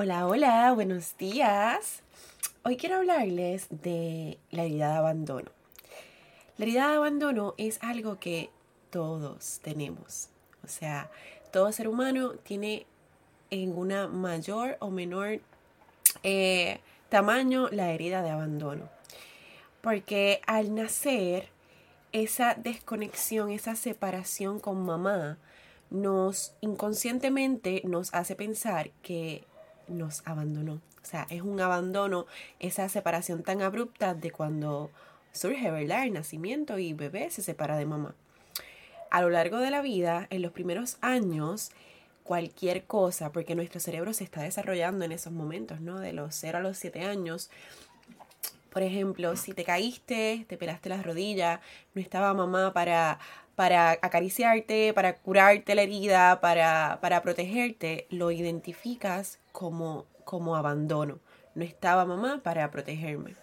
Hola, hola, buenos días. Hoy quiero hablarles de la herida de abandono. La herida de abandono es algo que todos tenemos. O sea, todo ser humano tiene en una mayor o menor eh, tamaño la herida de abandono. Porque al nacer, esa desconexión, esa separación con mamá, nos inconscientemente nos hace pensar que nos abandonó. O sea, es un abandono, esa separación tan abrupta de cuando surge, ¿verdad? El nacimiento y bebé se separa de mamá. A lo largo de la vida, en los primeros años, cualquier cosa, porque nuestro cerebro se está desarrollando en esos momentos, ¿no? De los 0 a los 7 años. Por ejemplo, si te caíste, te pelaste las rodillas, no estaba mamá para para acariciarte, para curarte la herida, para, para protegerte, lo identificas como, como abandono. No estaba mamá para protegerme.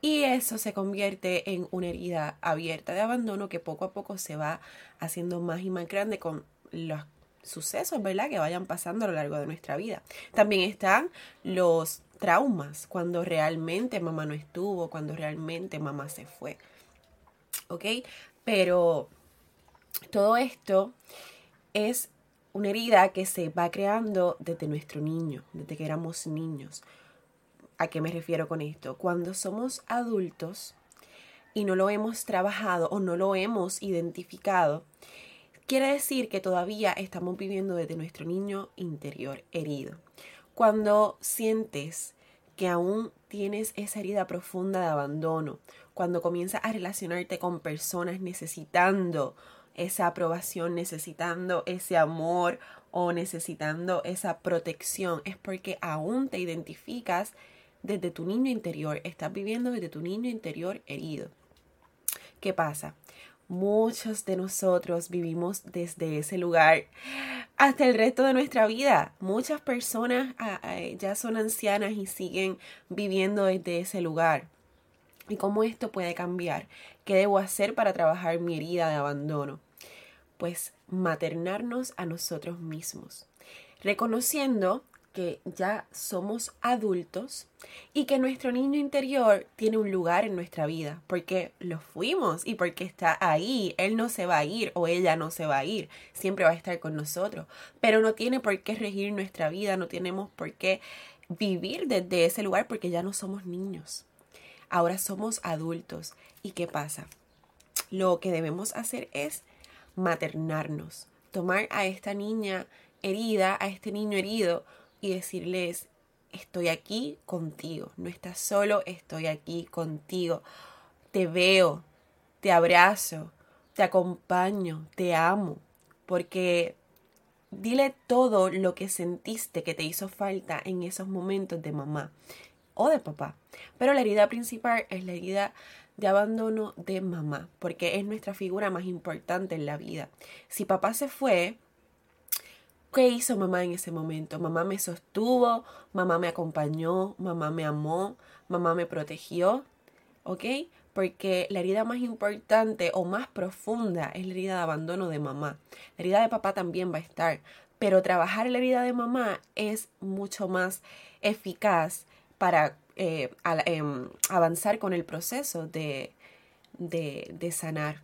Y eso se convierte en una herida abierta de abandono que poco a poco se va haciendo más y más grande con los sucesos, ¿verdad? Que vayan pasando a lo largo de nuestra vida. También están los traumas, cuando realmente mamá no estuvo, cuando realmente mamá se fue. ¿Ok? Pero todo esto es una herida que se va creando desde nuestro niño, desde que éramos niños. ¿A qué me refiero con esto? Cuando somos adultos y no lo hemos trabajado o no lo hemos identificado, quiere decir que todavía estamos viviendo desde nuestro niño interior herido. Cuando sientes que aún tienes esa herida profunda de abandono, cuando comienzas a relacionarte con personas necesitando esa aprobación, necesitando ese amor o necesitando esa protección, es porque aún te identificas desde tu niño interior, estás viviendo desde tu niño interior herido. ¿Qué pasa? Muchos de nosotros vivimos desde ese lugar hasta el resto de nuestra vida. Muchas personas ah, ah, ya son ancianas y siguen viviendo desde ese lugar. ¿Y cómo esto puede cambiar? ¿Qué debo hacer para trabajar mi herida de abandono? Pues maternarnos a nosotros mismos, reconociendo que ya somos adultos y que nuestro niño interior tiene un lugar en nuestra vida, porque lo fuimos y porque está ahí, él no se va a ir o ella no se va a ir, siempre va a estar con nosotros, pero no tiene por qué regir nuestra vida, no tenemos por qué vivir desde ese lugar porque ya no somos niños, ahora somos adultos. ¿Y qué pasa? Lo que debemos hacer es maternarnos, tomar a esta niña herida, a este niño herido y decirles, estoy aquí contigo, no estás solo, estoy aquí contigo, te veo, te abrazo, te acompaño, te amo, porque dile todo lo que sentiste que te hizo falta en esos momentos de mamá o de papá. Pero la herida principal es la herida de abandono de mamá, porque es nuestra figura más importante en la vida. Si papá se fue, ¿qué hizo mamá en ese momento? Mamá me sostuvo, mamá me acompañó, mamá me amó, mamá me protegió, ¿ok? Porque la herida más importante o más profunda es la herida de abandono de mamá. La herida de papá también va a estar, pero trabajar la herida de mamá es mucho más eficaz para eh, em, avanzar con el proceso de, de, sanar,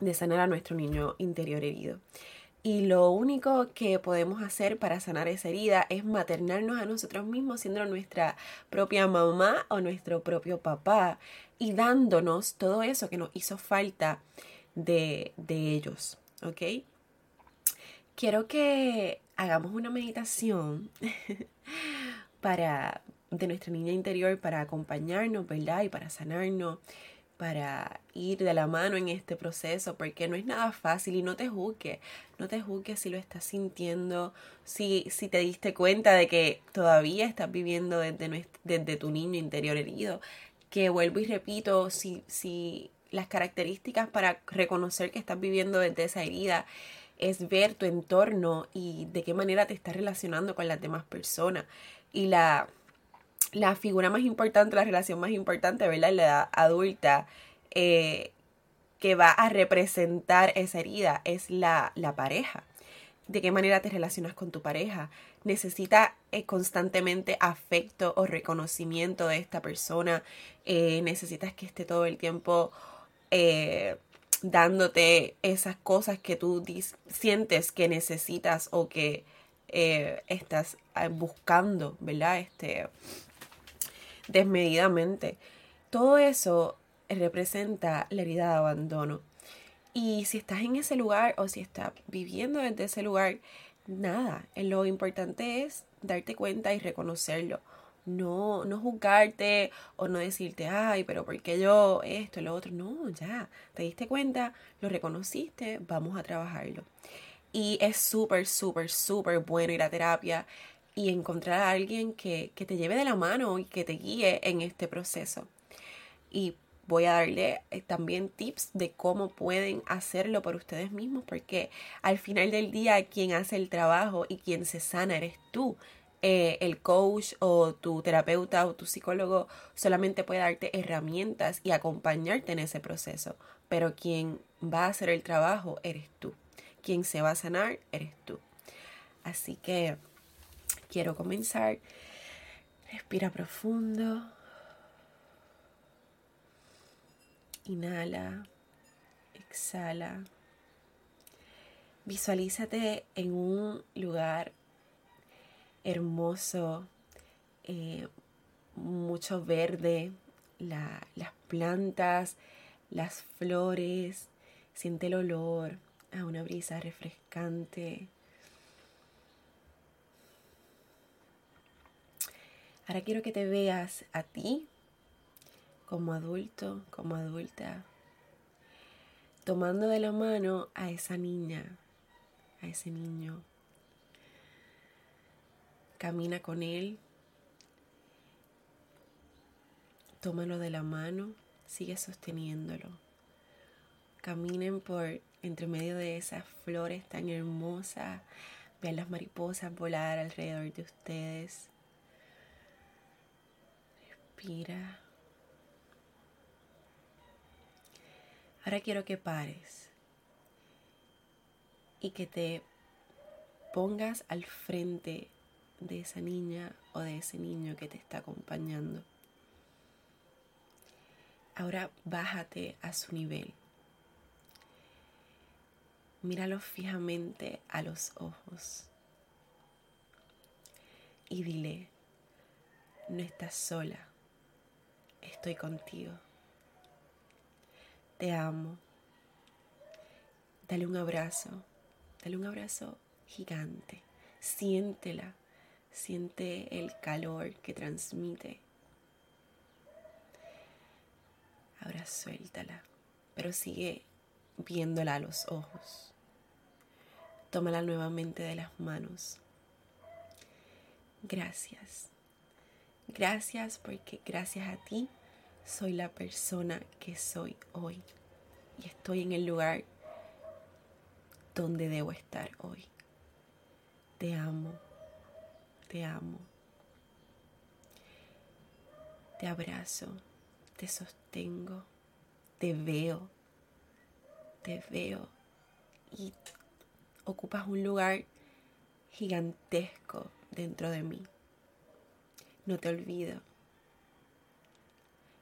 de sanar a nuestro niño interior herido. Y lo único que podemos hacer para sanar esa herida es maternarnos a nosotros mismos, siendo nuestra propia mamá o nuestro propio papá y dándonos todo eso que nos hizo falta de, de ellos. ¿Ok? Quiero que hagamos una meditación para, de nuestra niña interior para acompañarnos, ¿verdad? Y para sanarnos, para ir de la mano en este proceso, porque no es nada fácil y no te juzgues, no te juzgues si lo estás sintiendo, si, si te diste cuenta de que todavía estás viviendo desde, desde tu niño interior herido, que vuelvo y repito, si, si las características para reconocer que estás viviendo desde esa herida es ver tu entorno y de qué manera te estás relacionando con las demás personas. Y la, la figura más importante, la relación más importante, ¿verdad? La edad adulta eh, que va a representar esa herida es la, la pareja. de qué manera te relacionas con tu pareja. Necesita eh, constantemente afecto o reconocimiento de esta persona. Eh, necesitas que esté todo el tiempo dándote esas cosas que tú sientes que necesitas o que estás buscando, ¿verdad? Este, desmedidamente. Todo eso representa la herida de abandono. Y si estás en ese lugar o si estás viviendo desde ese lugar, nada, lo importante es darte cuenta y reconocerlo. No, no juzgarte o no decirte, ay, pero ¿por qué yo esto, lo otro? No, ya, te diste cuenta, lo reconociste, vamos a trabajarlo. Y es súper, súper, súper bueno ir a terapia y encontrar a alguien que, que te lleve de la mano y que te guíe en este proceso. Y voy a darle eh, también tips de cómo pueden hacerlo por ustedes mismos, porque al final del día quien hace el trabajo y quien se sana eres tú. Eh, el coach o tu terapeuta o tu psicólogo solamente puede darte herramientas y acompañarte en ese proceso, pero quien va a hacer el trabajo eres tú. Quien se va a sanar eres tú. Así que quiero comenzar. Respira profundo. Inhala, exhala. Visualízate en un lugar hermoso, eh, mucho verde, las plantas, las flores, siente el olor a una brisa refrescante. Ahora quiero que te veas a ti como adulto, como adulta, tomando de la mano a esa niña, a ese niño. Camina con él, tómalo de la mano, sigue sosteniéndolo. Caminen por entre medio de esas flores tan hermosas, vean las mariposas volar alrededor de ustedes. Ahora quiero que pares y que te pongas al frente de esa niña o de ese niño que te está acompañando. Ahora bájate a su nivel. Míralo fijamente a los ojos y dile, no estás sola, estoy contigo te amo. Dale un abrazo, dale un abrazo gigante. Siéntela, siente el calor que transmite. Ahora suéltala, pero sigue viéndola a los ojos. Tómala nuevamente de las manos. Gracias. Gracias porque gracias a ti soy la persona que soy hoy y estoy en el lugar donde debo estar hoy. Te amo, te amo. Te abrazo, te sostengo, te veo, te veo y ocupas un lugar gigantesco dentro de mí. No te olvido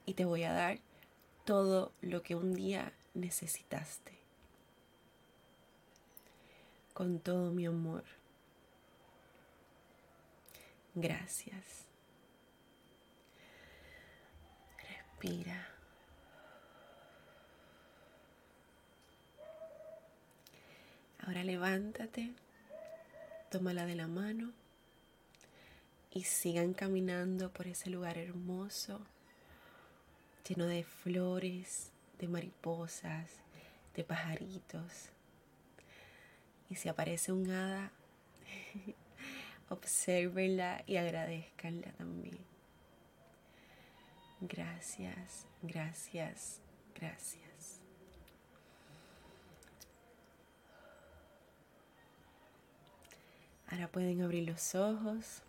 y te voy a dar todo lo que un día necesitaste. Con todo mi amor. Gracias. Respira. Ahora levántate, tómala de la mano y sigan caminando por ese lugar hermoso lleno de flores, de mariposas, de pajaritos. Y si aparece un hada, obsérvenla y agradezcanla también. Gracias, gracias, gracias. Ahora pueden abrir los ojos.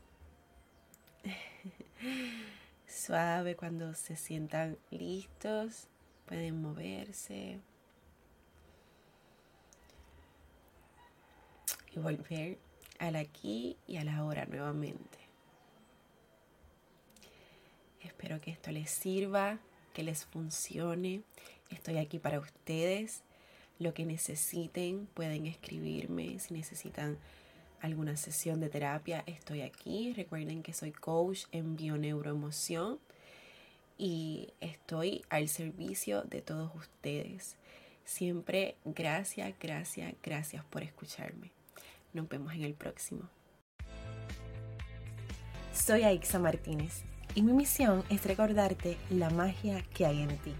Suave cuando se sientan listos, pueden moverse. y volver al aquí y a la hora nuevamente. Espero que esto les sirva, que les funcione. Estoy aquí para ustedes. Lo que necesiten pueden escribirme si necesitan alguna sesión de terapia. Estoy aquí. Recuerden que soy coach en bioneuroemoción y estoy al servicio de todos ustedes. Siempre gracias, gracias, gracias por escucharme. Nos vemos en el próximo. Soy Aixa Martínez y mi misión es recordarte la magia que hay en ti.